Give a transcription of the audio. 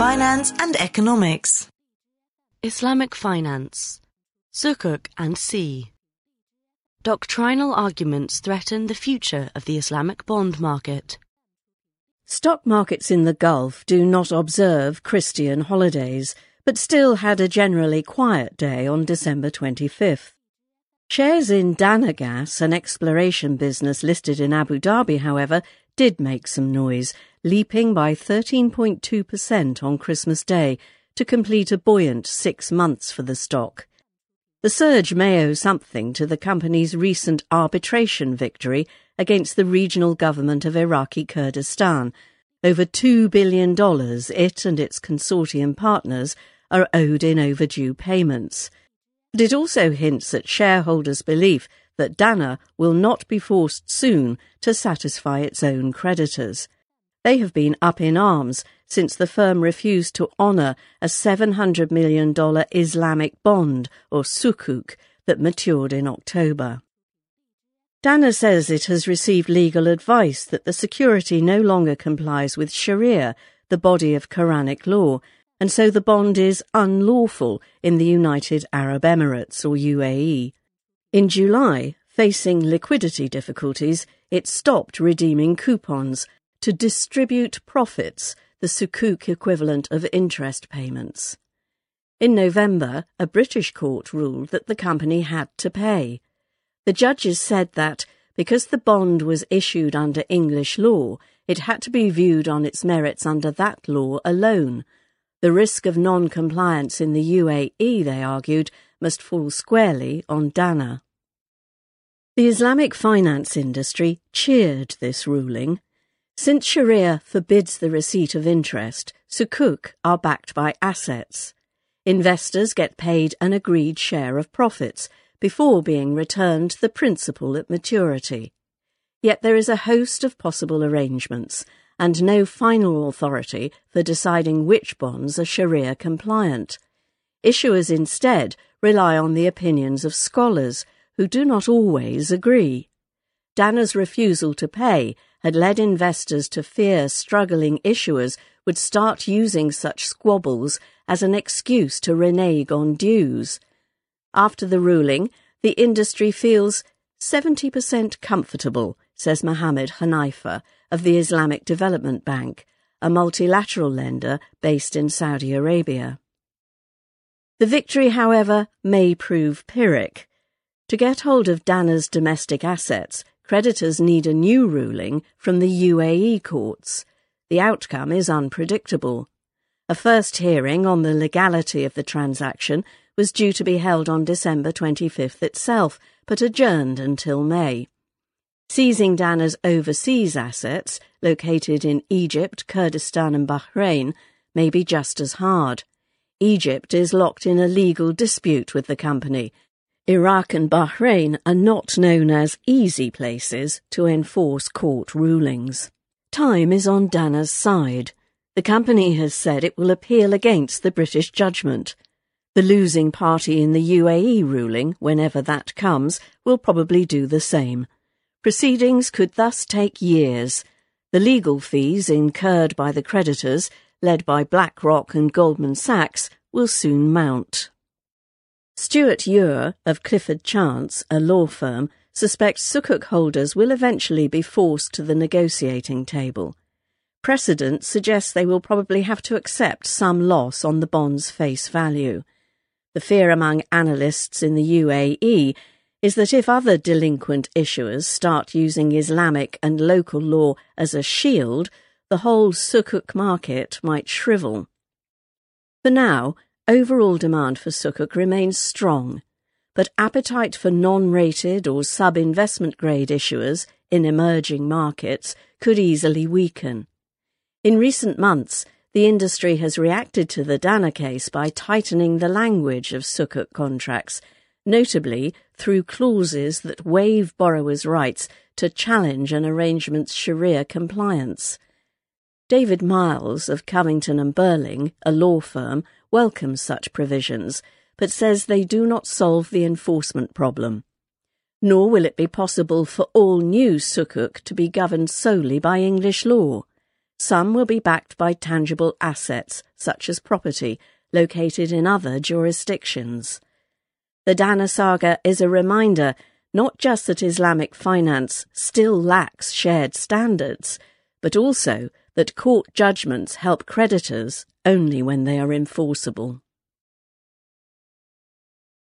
finance and economics. Islamic finance, Sukuk and Sea. Doctrinal arguments threaten the future of the Islamic bond market. Stock markets in the Gulf do not observe Christian holidays, but still had a generally quiet day on December 25th. Shares in Dana Gas, an exploration business listed in Abu Dhabi, however, did make some noise, leaping by 13.2% on Christmas Day to complete a buoyant six months for the stock. The surge may owe something to the company's recent arbitration victory against the regional government of Iraqi Kurdistan. Over $2 billion it and its consortium partners are owed in overdue payments. But it also hints at shareholders' belief that Dana will not be forced soon to satisfy its own creditors. They have been up in arms since the firm refused to honour a $700 million Islamic bond, or sukuk, that matured in October. Dana says it has received legal advice that the security no longer complies with Sharia, the body of Quranic law, and so the bond is unlawful in the United Arab Emirates or UAE. In July, facing liquidity difficulties, it stopped redeeming coupons to distribute profits, the sukuk equivalent of interest payments. In November, a British court ruled that the company had to pay. The judges said that because the bond was issued under English law, it had to be viewed on its merits under that law alone the risk of non compliance in the UAE, they argued, must fall squarely on Dana. The Islamic finance industry cheered this ruling. Since Sharia forbids the receipt of interest, sukuk are backed by assets. Investors get paid an agreed share of profits before being returned the principal at maturity. Yet there is a host of possible arrangements, and no final authority for deciding which bonds are Sharia compliant. Issuers instead rely on the opinions of scholars who do not always agree. Dana's refusal to pay had led investors to fear struggling issuers would start using such squabbles as an excuse to renege on dues. After the ruling, the industry feels 70% comfortable, says Mohammed Hanifa, of the Islamic Development Bank, a multilateral lender based in Saudi Arabia. The victory, however, may prove Pyrrhic. To get hold of Dana's domestic assets, creditors need a new ruling from the UAE courts. The outcome is unpredictable. A first hearing on the legality of the transaction was due to be held on December 25th itself, but adjourned until May. Seizing Dana's overseas assets, located in Egypt, Kurdistan, and Bahrain, may be just as hard. Egypt is locked in a legal dispute with the company. Iraq and Bahrain are not known as easy places to enforce court rulings. Time is on Dana's side. The company has said it will appeal against the British judgment. The losing party in the UAE ruling, whenever that comes, will probably do the same. Proceedings could thus take years. The legal fees incurred by the creditors, led by BlackRock and Goldman Sachs, will soon mount. Stuart Ure of Clifford Chance, a law firm, suspects Sukuk holders will eventually be forced to the negotiating table. Precedent suggests they will probably have to accept some loss on the bond's face value. The fear among analysts in the UAE is that if other delinquent issuers start using Islamic and local law as a shield, the whole sukuk market might shrivel. For now, overall demand for sukuk remains strong, but appetite for non-rated or sub-investment grade issuers in emerging markets could easily weaken. In recent months, the industry has reacted to the Dana case by tightening the language of sukuk contracts notably through clauses that waive borrowers' rights to challenge an arrangement's Sharia compliance. David Miles of Covington and Burling, a law firm, welcomes such provisions, but says they do not solve the enforcement problem. Nor will it be possible for all new sukuk to be governed solely by English law. Some will be backed by tangible assets, such as property, located in other jurisdictions. The Dana saga is a reminder not just that Islamic finance still lacks shared standards, but also that court judgments help creditors only when they are enforceable.